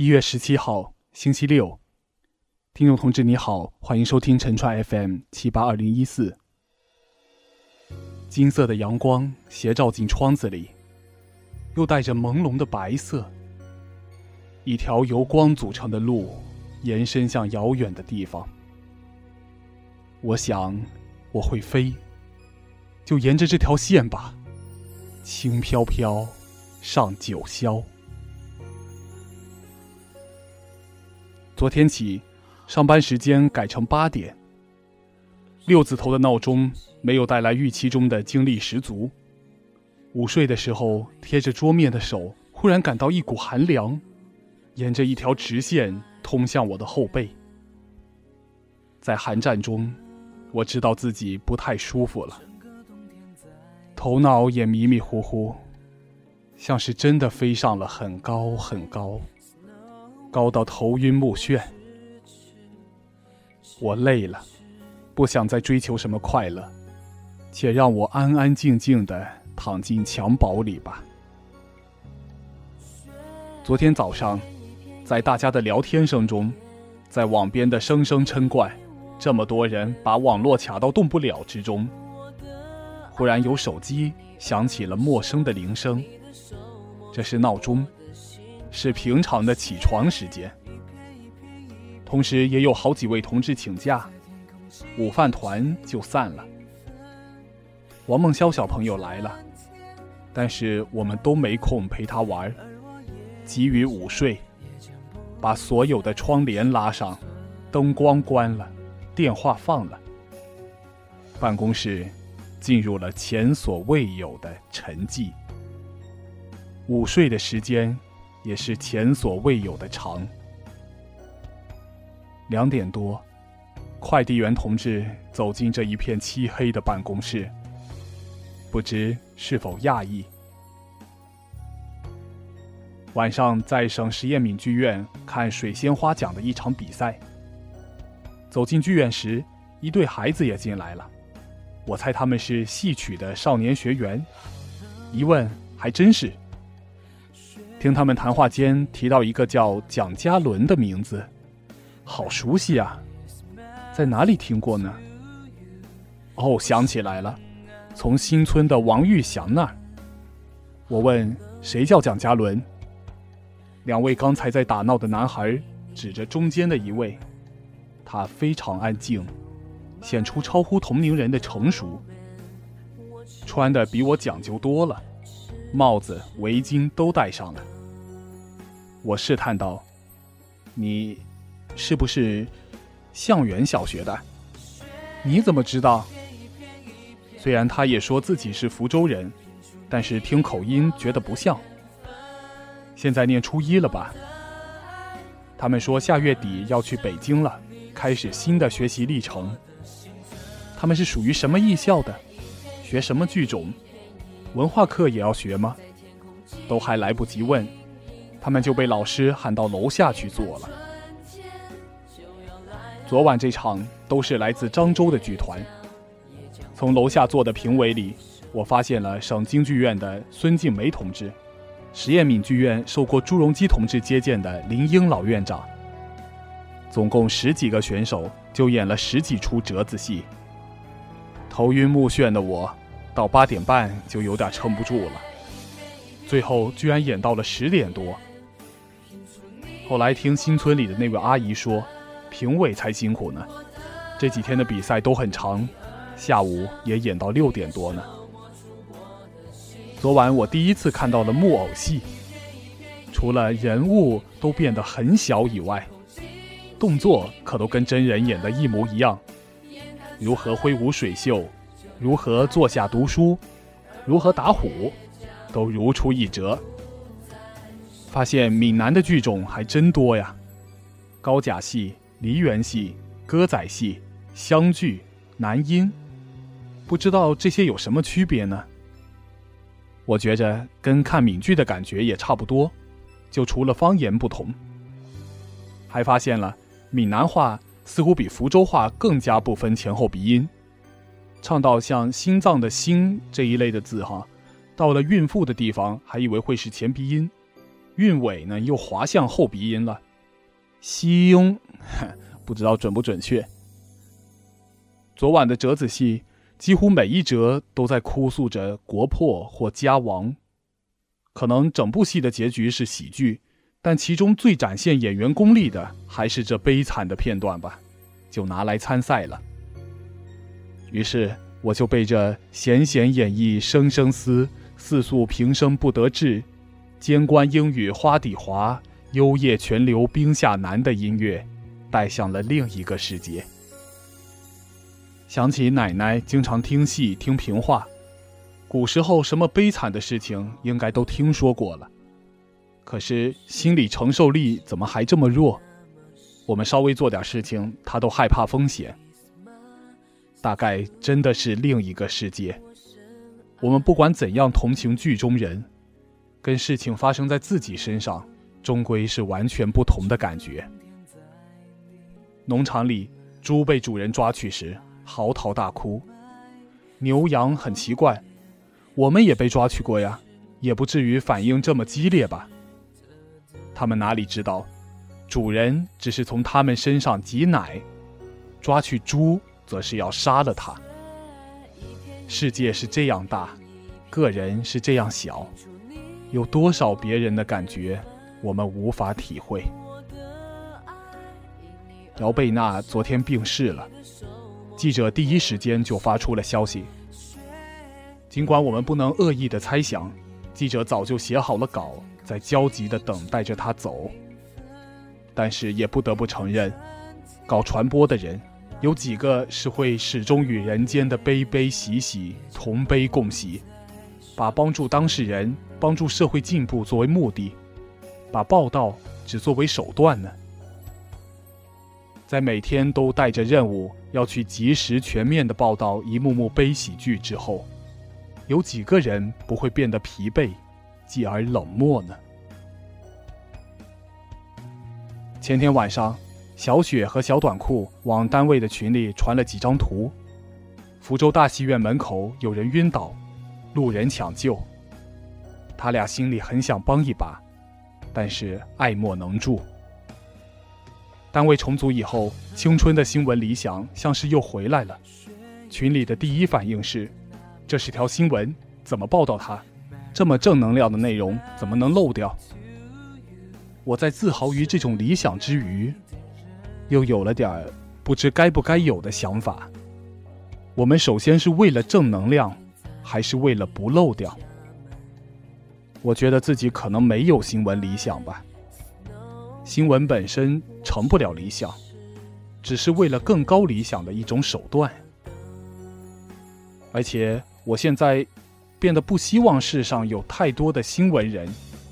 一月十七号，星期六，听众同志你好，欢迎收听陈川 FM 七八二零一四。金色的阳光斜照进窗子里，又带着朦胧的白色。一条由光组成的路，延伸向遥远的地方。我想，我会飞，就沿着这条线吧，轻飘飘上九霄。昨天起，上班时间改成八点。六字头的闹钟没有带来预期中的精力十足。午睡的时候，贴着桌面的手忽然感到一股寒凉，沿着一条直线通向我的后背。在寒战中，我知道自己不太舒服了，头脑也迷迷糊糊，像是真的飞上了很高很高。高到头晕目眩，我累了，不想再追求什么快乐，且让我安安静静的躺进襁褓里吧。昨天早上，在大家的聊天声中，在网边的声声嗔怪，这么多人把网络卡到动不了之中，忽然有手机响起了陌生的铃声，这是闹钟。是平常的起床时间，同时也有好几位同志请假，午饭团就散了。王梦潇小朋友来了，但是我们都没空陪他玩，急于午睡，把所有的窗帘拉上，灯光关了，电话放了，办公室进入了前所未有的沉寂。午睡的时间。也是前所未有的长。两点多，快递员同志走进这一片漆黑的办公室，不知是否讶异。晚上在省实验闽剧院看水仙花奖的一场比赛，走进剧院时，一对孩子也进来了，我猜他们是戏曲的少年学员，一问还真是。听他们谈话间提到一个叫蒋嘉伦的名字，好熟悉啊，在哪里听过呢？哦，想起来了，从新村的王玉祥那儿。我问谁叫蒋嘉伦？两位刚才在打闹的男孩指着中间的一位，他非常安静，显出超乎同龄人的成熟，穿的比我讲究多了。帽子、围巾都戴上了。我试探道：“你是不是向远小学的？你怎么知道？”虽然他也说自己是福州人，但是听口音觉得不像。现在念初一了吧？他们说下月底要去北京了，开始新的学习历程。他们是属于什么艺校的？学什么剧种？文化课也要学吗？都还来不及问，他们就被老师喊到楼下去坐了。昨晚这场都是来自漳州的剧团。从楼下坐的评委里，我发现了省京剧院的孙静梅同志，实验闽剧院受过朱镕基同志接见的林英老院长。总共十几个选手，就演了十几出折子戏。头晕目眩的我。到八点半就有点撑不住了，最后居然演到了十点多。后来听新村里的那位阿姨说，评委才辛苦呢，这几天的比赛都很长，下午也演到六点多呢。昨晚我第一次看到了木偶戏，除了人物都变得很小以外，动作可都跟真人演的一模一样，如何挥舞水袖。如何坐下读书，如何打虎，都如出一辙。发现闽南的剧种还真多呀，高甲戏、梨园戏、歌仔戏、湘剧、南音，不知道这些有什么区别呢？我觉着跟看闽剧的感觉也差不多，就除了方言不同。还发现了闽南话似乎比福州话更加不分前后鼻音。唱到像心脏的心这一类的字哈，到了孕妇的地方还以为会是前鼻音，韵尾呢又滑向后鼻音了。星，不知道准不准确。昨晚的折子戏，几乎每一折都在哭诉着国破或家亡。可能整部戏的结局是喜剧，但其中最展现演员功力的还是这悲惨的片段吧，就拿来参赛了。于是我就被这弦弦演绎声声思，四诉平生不得志，监关莺语花底滑。幽夜泉流冰下难的音乐，带向了另一个世界。想起奶奶经常听戏听评话，古时候什么悲惨的事情应该都听说过了，可是心理承受力怎么还这么弱？我们稍微做点事情，她都害怕风险。大概真的是另一个世界。我们不管怎样同情剧中人，跟事情发生在自己身上。终归是完全不同的感觉。农场里，猪被主人抓去时嚎啕大哭；牛羊很奇怪，我们也被抓去过呀，也不至于反应这么激烈吧？他们哪里知道，主人只是从他们身上挤奶，抓去猪则是要杀了他。世界是这样大，个人是这样小，有多少别人的感觉？我们无法体会。姚贝娜昨天病逝了，记者第一时间就发出了消息。尽管我们不能恶意的猜想，记者早就写好了稿，在焦急的等待着他走。但是也不得不承认，搞传播的人，有几个是会始终与人间的悲悲喜喜同悲共喜，把帮助当事人、帮助社会进步作为目的。把报道只作为手段呢？在每天都带着任务要去及时全面的报道一幕幕悲喜剧之后，有几个人不会变得疲惫，继而冷漠呢？前天晚上，小雪和小短裤往单位的群里传了几张图：福州大戏院门口有人晕倒，路人抢救。他俩心里很想帮一把。但是爱莫能助。单位重组以后，青春的新闻理想像是又回来了。群里的第一反应是：这是条新闻，怎么报道它？这么正能量的内容怎么能漏掉？我在自豪于这种理想之余，又有了点不知该不该有的想法。我们首先是为了正能量，还是为了不漏掉？我觉得自己可能没有新闻理想吧。新闻本身成不了理想，只是为了更高理想的一种手段。而且我现在变得不希望世上有太多的新闻人，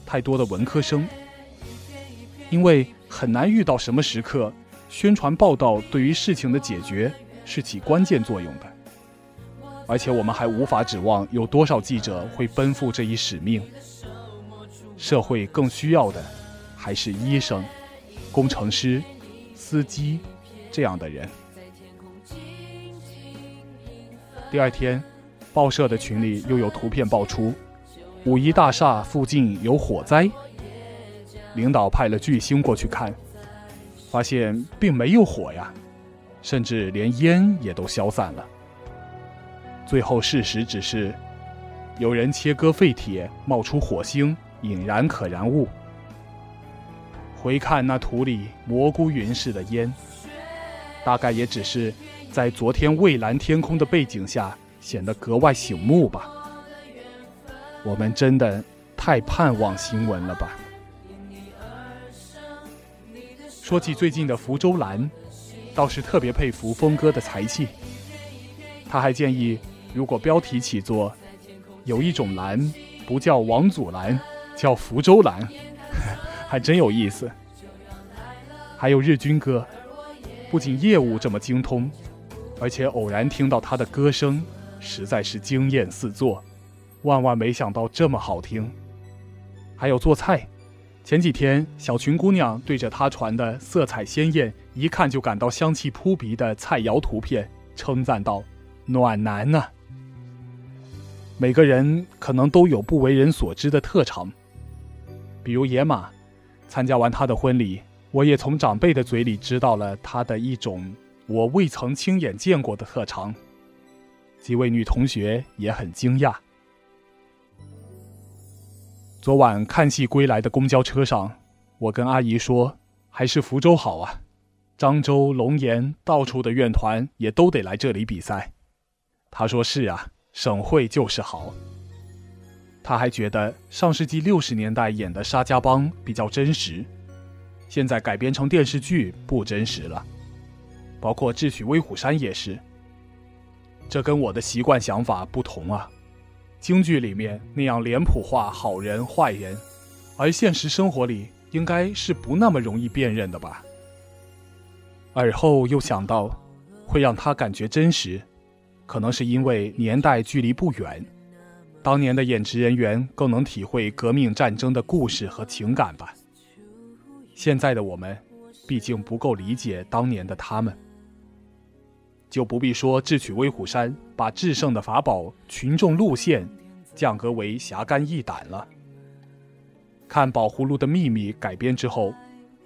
太多的文科生，因为很难遇到什么时刻，宣传报道对于事情的解决是起关键作用的。而且我们还无法指望有多少记者会奔赴这一使命。社会更需要的，还是医生、工程师、司机这样的人。第二天，报社的群里又有图片爆出，五一大厦附近有火灾。领导派了巨星过去看，发现并没有火呀，甚至连烟也都消散了。最后事实只是，有人切割废铁，冒出火星。引燃可燃物。回看那土里蘑菇云似的烟，大概也只是在昨天蔚蓝天空的背景下显得格外醒目吧。我们真的太盼望新闻了吧？说起最近的福州蓝，倒是特别佩服峰哥的才气。他还建议，如果标题起作“有一种蓝不叫王祖蓝”。叫福州蓝，还真有意思。还有日军歌，不仅业务这么精通，而且偶然听到他的歌声，实在是惊艳四座。万万没想到这么好听。还有做菜，前几天小群姑娘对着他传的色彩鲜艳、一看就感到香气扑鼻的菜肴图片，称赞道：“暖男呐！”每个人可能都有不为人所知的特长。比如野马。参加完他的婚礼，我也从长辈的嘴里知道了他的一种我未曾亲眼见过的特长。几位女同学也很惊讶。昨晚看戏归来的公交车上，我跟阿姨说：“还是福州好啊，漳州、龙岩到处的院团也都得来这里比赛。”她说：“是啊，省会就是好。”他还觉得上世纪六十年代演的《沙家浜》比较真实，现在改编成电视剧不真实了，包括《智取威虎山》也是。这跟我的习惯想法不同啊！京剧里面那样脸谱化好人坏人，而现实生活里应该是不那么容易辨认的吧？而后又想到，会让他感觉真实，可能是因为年代距离不远。当年的演职人员更能体会革命战争的故事和情感吧。现在的我们，毕竟不够理解当年的他们，就不必说智取威虎山把制胜的法宝群众路线降格为侠肝义胆了。看《宝葫芦的秘密》改编之后，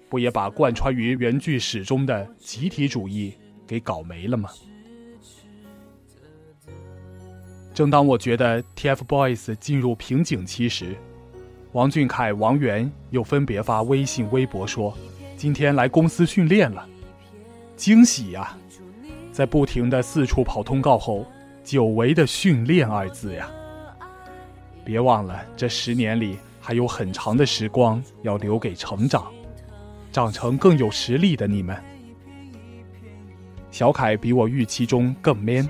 不也把贯穿于原剧始终的集体主义给搞没了吗？正当我觉得 TFBOYS 进入瓶颈期时，王俊凯、王源又分别发微信、微博说：“今天来公司训练了，惊喜呀！”在不停的四处跑通告后，久违的“训练”二字呀！别忘了，这十年里还有很长的时光要留给成长，长成更有实力的你们。小凯比我预期中更 man，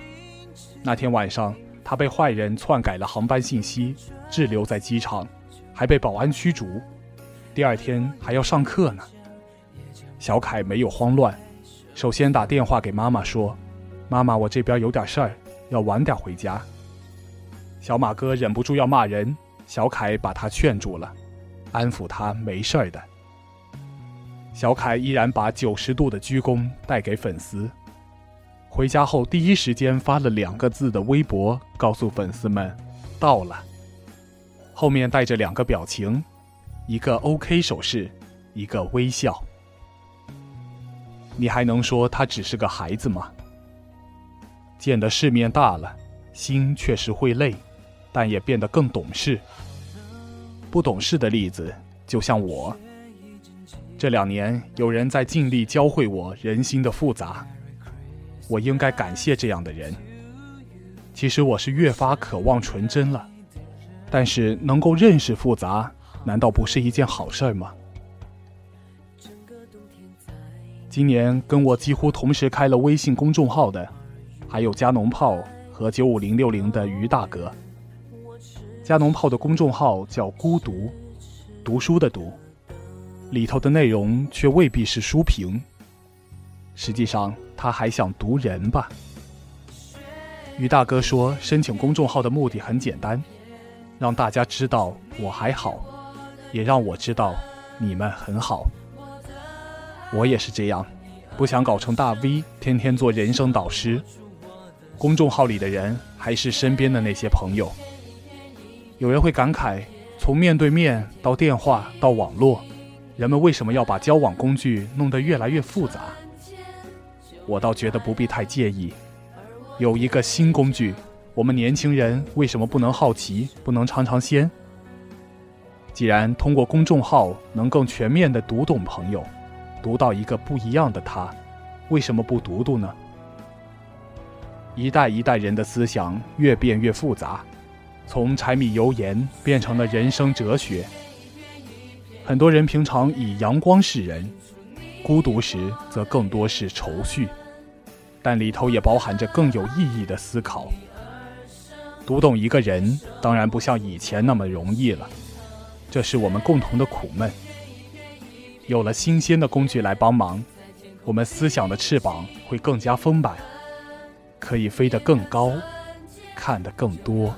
那天晚上。他被坏人篡改了航班信息，滞留在机场，还被保安驱逐。第二天还要上课呢。小凯没有慌乱，首先打电话给妈妈说：“妈妈，我这边有点事儿，要晚点回家。”小马哥忍不住要骂人，小凯把他劝住了，安抚他没事儿的。小凯依然把九十度的鞠躬带给粉丝。回家后，第一时间发了两个字的微博，告诉粉丝们：“到了。”后面带着两个表情，一个 OK 手势，一个微笑。你还能说他只是个孩子吗？见的世面大了，心确实会累，但也变得更懂事。不懂事的例子，就像我。这两年，有人在尽力教会我人心的复杂。我应该感谢这样的人。其实我是越发渴望纯真了，但是能够认识复杂，难道不是一件好事吗？今年跟我几乎同时开了微信公众号的，还有加农炮和九五零六零的于大哥。加农炮的公众号叫“孤独”，读书的读，里头的内容却未必是书评。实际上。他还想读人吧？于大哥说，申请公众号的目的很简单，让大家知道我还好，也让我知道你们很好。我也是这样，不想搞成大 V，天天做人生导师。公众号里的人还是身边的那些朋友。有人会感慨，从面对面到电话到网络，人们为什么要把交往工具弄得越来越复杂？我倒觉得不必太介意，有一个新工具，我们年轻人为什么不能好奇，不能尝尝鲜？既然通过公众号能更全面的读懂朋友，读到一个不一样的他，为什么不读读呢？一代一代人的思想越变越复杂，从柴米油盐变成了人生哲学。很多人平常以阳光示人。孤独时，则更多是愁绪，但里头也包含着更有意义的思考。读懂一个人，当然不像以前那么容易了，这是我们共同的苦闷。有了新鲜的工具来帮忙，我们思想的翅膀会更加丰满，可以飞得更高，看得更多。